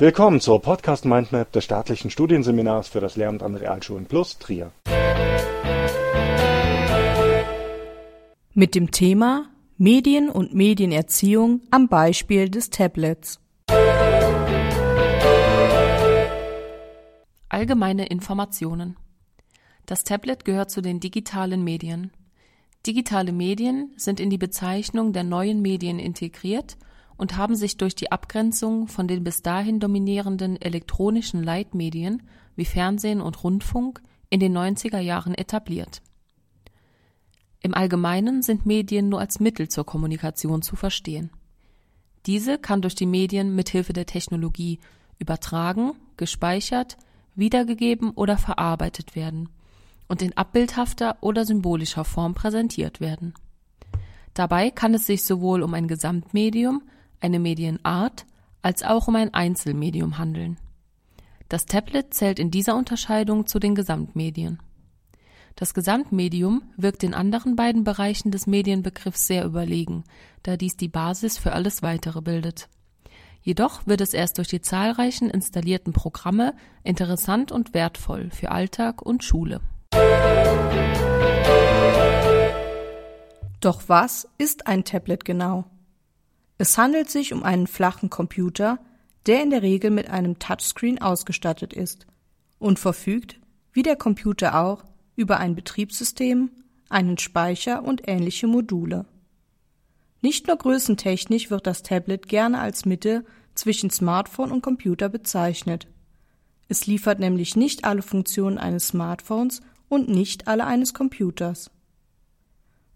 Willkommen zur Podcast Mindmap des staatlichen Studienseminars für das Lehramt an Realschulen Plus Trier. Mit dem Thema Medien und Medienerziehung am Beispiel des Tablets. Allgemeine Informationen. Das Tablet gehört zu den digitalen Medien. Digitale Medien sind in die Bezeichnung der neuen Medien integriert und haben sich durch die Abgrenzung von den bis dahin dominierenden elektronischen Leitmedien wie Fernsehen und Rundfunk in den 90er Jahren etabliert. Im Allgemeinen sind Medien nur als Mittel zur Kommunikation zu verstehen. Diese kann durch die Medien mithilfe der Technologie übertragen, gespeichert, wiedergegeben oder verarbeitet werden und in abbildhafter oder symbolischer Form präsentiert werden. Dabei kann es sich sowohl um ein Gesamtmedium eine Medienart als auch um ein Einzelmedium handeln. Das Tablet zählt in dieser Unterscheidung zu den Gesamtmedien. Das Gesamtmedium wirkt in anderen beiden Bereichen des Medienbegriffs sehr überlegen, da dies die Basis für alles weitere bildet. Jedoch wird es erst durch die zahlreichen installierten Programme interessant und wertvoll für Alltag und Schule. Doch was ist ein Tablet genau? Es handelt sich um einen flachen Computer, der in der Regel mit einem Touchscreen ausgestattet ist und verfügt, wie der Computer auch, über ein Betriebssystem, einen Speicher und ähnliche Module. Nicht nur größentechnisch wird das Tablet gerne als Mitte zwischen Smartphone und Computer bezeichnet. Es liefert nämlich nicht alle Funktionen eines Smartphones und nicht alle eines Computers.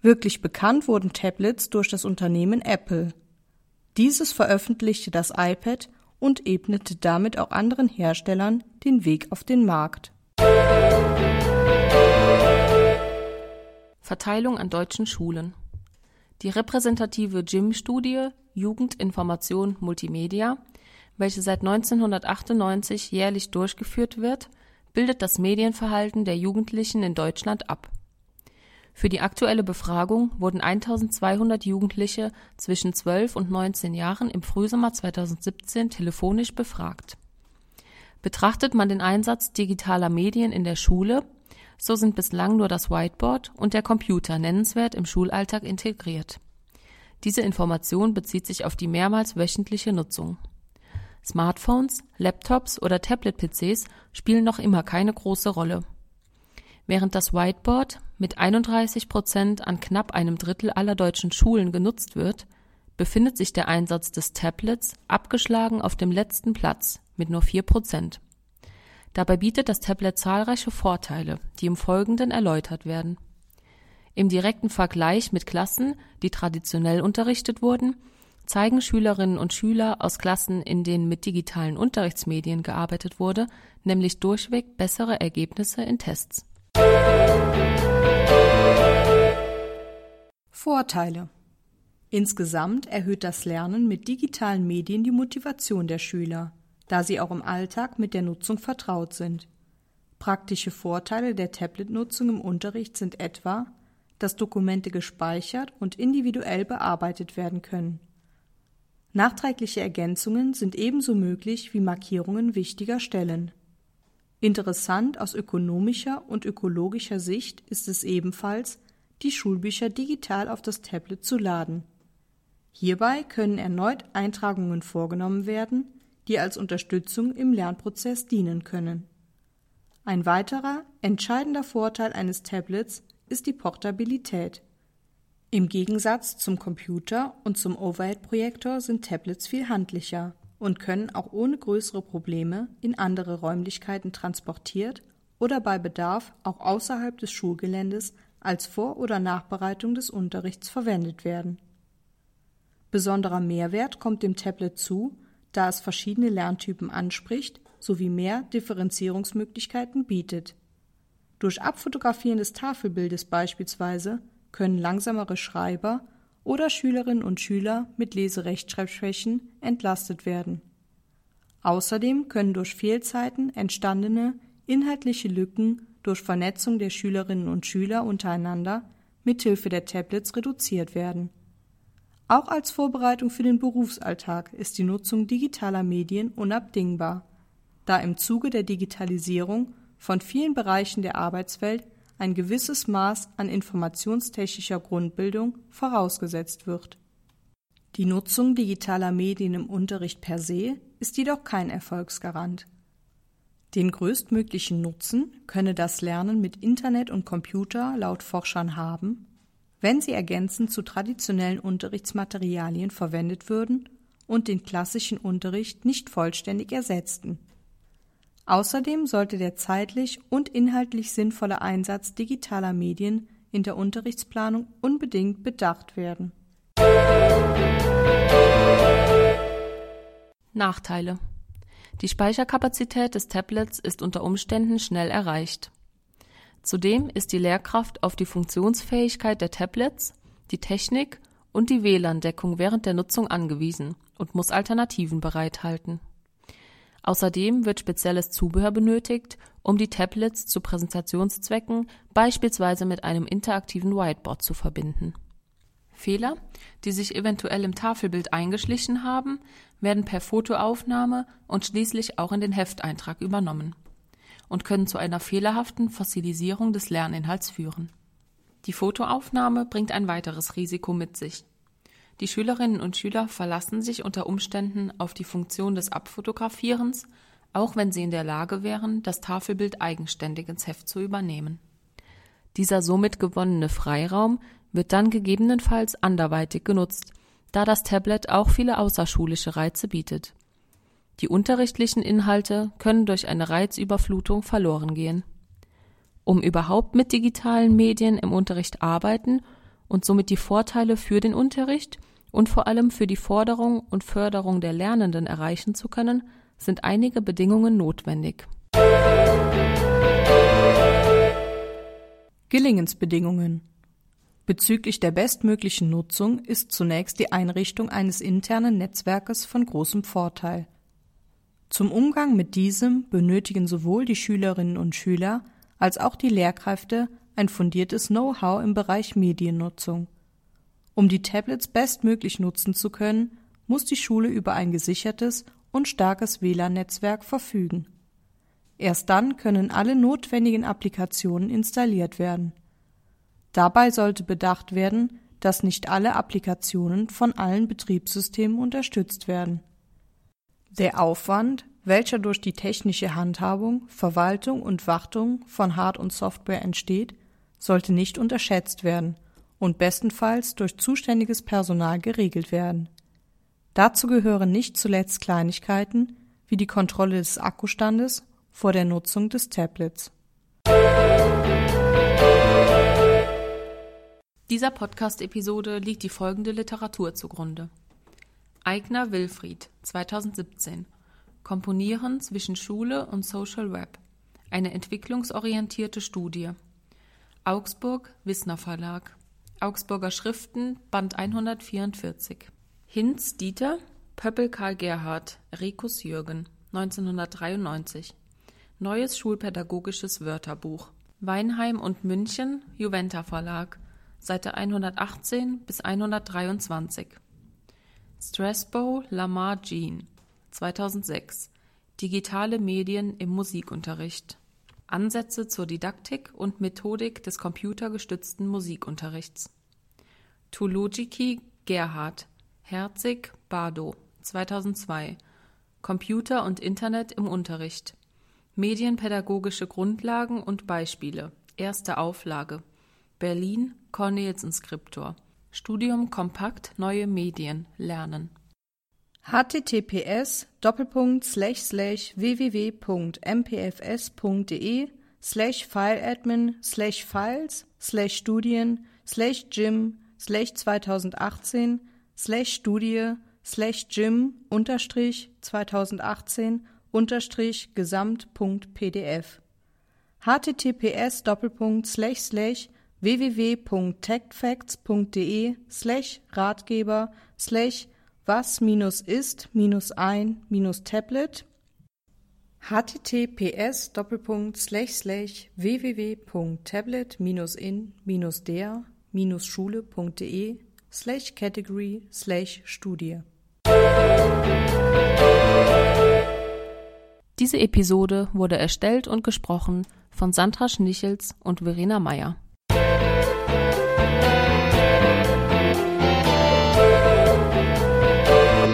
Wirklich bekannt wurden Tablets durch das Unternehmen Apple. Dieses veröffentlichte das iPad und ebnete damit auch anderen Herstellern den Weg auf den Markt. Verteilung an deutschen Schulen. Die repräsentative JIM-Studie Jugend, Information, Multimedia, welche seit 1998 jährlich durchgeführt wird, bildet das Medienverhalten der Jugendlichen in Deutschland ab. Für die aktuelle Befragung wurden 1200 Jugendliche zwischen 12 und 19 Jahren im Frühsommer 2017 telefonisch befragt. Betrachtet man den Einsatz digitaler Medien in der Schule, so sind bislang nur das Whiteboard und der Computer nennenswert im Schulalltag integriert. Diese Information bezieht sich auf die mehrmals wöchentliche Nutzung. Smartphones, Laptops oder Tablet-PCs spielen noch immer keine große Rolle. Während das Whiteboard mit 31 Prozent an knapp einem Drittel aller deutschen Schulen genutzt wird, befindet sich der Einsatz des Tablets abgeschlagen auf dem letzten Platz mit nur 4 Prozent. Dabei bietet das Tablet zahlreiche Vorteile, die im Folgenden erläutert werden. Im direkten Vergleich mit Klassen, die traditionell unterrichtet wurden, zeigen Schülerinnen und Schüler aus Klassen, in denen mit digitalen Unterrichtsmedien gearbeitet wurde, nämlich durchweg bessere Ergebnisse in Tests. Vorteile Insgesamt erhöht das Lernen mit digitalen Medien die Motivation der Schüler, da sie auch im Alltag mit der Nutzung vertraut sind. Praktische Vorteile der Tablet-Nutzung im Unterricht sind etwa, dass Dokumente gespeichert und individuell bearbeitet werden können. Nachträgliche Ergänzungen sind ebenso möglich wie Markierungen wichtiger Stellen. Interessant aus ökonomischer und ökologischer Sicht ist es ebenfalls, die Schulbücher digital auf das Tablet zu laden. Hierbei können erneut Eintragungen vorgenommen werden, die als Unterstützung im Lernprozess dienen können. Ein weiterer entscheidender Vorteil eines Tablets ist die Portabilität. Im Gegensatz zum Computer und zum Overhead-Projektor sind Tablets viel handlicher und können auch ohne größere Probleme in andere Räumlichkeiten transportiert oder bei Bedarf auch außerhalb des Schulgeländes als Vor- oder Nachbereitung des Unterrichts verwendet werden. Besonderer Mehrwert kommt dem Tablet zu, da es verschiedene Lerntypen anspricht sowie mehr Differenzierungsmöglichkeiten bietet. Durch Abfotografieren des Tafelbildes beispielsweise können langsamere Schreiber oder Schülerinnen und Schüler mit Leserechtschreibschwächen entlastet werden. Außerdem können durch Fehlzeiten entstandene inhaltliche Lücken durch Vernetzung der Schülerinnen und Schüler untereinander mithilfe der Tablets reduziert werden. Auch als Vorbereitung für den Berufsalltag ist die Nutzung digitaler Medien unabdingbar, da im Zuge der Digitalisierung von vielen Bereichen der Arbeitswelt ein gewisses Maß an informationstechnischer Grundbildung vorausgesetzt wird. Die Nutzung digitaler Medien im Unterricht per se ist jedoch kein Erfolgsgarant. Den größtmöglichen Nutzen könne das Lernen mit Internet und Computer laut Forschern haben, wenn sie ergänzend zu traditionellen Unterrichtsmaterialien verwendet würden und den klassischen Unterricht nicht vollständig ersetzten. Außerdem sollte der zeitlich und inhaltlich sinnvolle Einsatz digitaler Medien in der Unterrichtsplanung unbedingt bedacht werden. Nachteile Die Speicherkapazität des Tablets ist unter Umständen schnell erreicht. Zudem ist die Lehrkraft auf die Funktionsfähigkeit der Tablets, die Technik und die WLAN-Deckung während der Nutzung angewiesen und muss Alternativen bereithalten. Außerdem wird spezielles Zubehör benötigt, um die Tablets zu Präsentationszwecken beispielsweise mit einem interaktiven Whiteboard zu verbinden. Fehler, die sich eventuell im Tafelbild eingeschlichen haben, werden per Fotoaufnahme und schließlich auch in den Hefteintrag übernommen und können zu einer fehlerhaften Fossilisierung des Lerninhalts führen. Die Fotoaufnahme bringt ein weiteres Risiko mit sich. Die Schülerinnen und Schüler verlassen sich unter Umständen auf die Funktion des Abfotografierens, auch wenn sie in der Lage wären, das Tafelbild eigenständig ins Heft zu übernehmen. Dieser somit gewonnene Freiraum wird dann gegebenenfalls anderweitig genutzt, da das Tablet auch viele außerschulische Reize bietet. Die unterrichtlichen Inhalte können durch eine Reizüberflutung verloren gehen. Um überhaupt mit digitalen Medien im Unterricht arbeiten und somit die Vorteile für den Unterricht und vor allem für die Forderung und Förderung der Lernenden erreichen zu können, sind einige Bedingungen notwendig. Gelingensbedingungen Bezüglich der bestmöglichen Nutzung ist zunächst die Einrichtung eines internen Netzwerkes von großem Vorteil. Zum Umgang mit diesem benötigen sowohl die Schülerinnen und Schüler als auch die Lehrkräfte ein fundiertes Know-how im Bereich Mediennutzung. Um die Tablets bestmöglich nutzen zu können, muss die Schule über ein gesichertes und starkes WLAN-Netzwerk verfügen. Erst dann können alle notwendigen Applikationen installiert werden. Dabei sollte bedacht werden, dass nicht alle Applikationen von allen Betriebssystemen unterstützt werden der Aufwand, welcher durch die technische Handhabung, Verwaltung und Wartung von Hard- und Software entsteht, sollte nicht unterschätzt werden und bestenfalls durch zuständiges Personal geregelt werden. Dazu gehören nicht zuletzt Kleinigkeiten wie die Kontrolle des Akkustandes vor der Nutzung des Tablets. Dieser Podcast-Episode liegt die folgende Literatur zugrunde. Eigner Wilfried 2017 Komponieren zwischen Schule und Social Web. Eine entwicklungsorientierte Studie. Augsburg Wissner Verlag. Augsburger Schriften Band 144. Hinz Dieter Pöppel Karl Gerhard Rekus Jürgen 1993 Neues schulpädagogisches Wörterbuch. Weinheim und München Juventa Verlag. Seite 118 bis 123 Strasbow Lamar Jean 2006 Digitale Medien im Musikunterricht Ansätze zur Didaktik und Methodik des computergestützten Musikunterrichts. Tulojiki Gerhard Herzig Bardo 2002 Computer und Internet im Unterricht. Medienpädagogische Grundlagen und Beispiele. Erste Auflage. Berlin Cornelsen Skriptor Studium Kompakt Neue Medien lernen. Https www.mpfs.de slash fileadmin slash files slash studien slash gym slash 2018 slash studie slash gym unterstrich 2018 unterstrich gesamt.pdf https doppelpunkt slash slash www.techfacts.de slash Ratgeber slash was ist minus ein minus Tablet https www.tablet in der schule.de slash category slash Studie. Diese Episode wurde erstellt und gesprochen von Sandra Schnichels und Verena Meyer.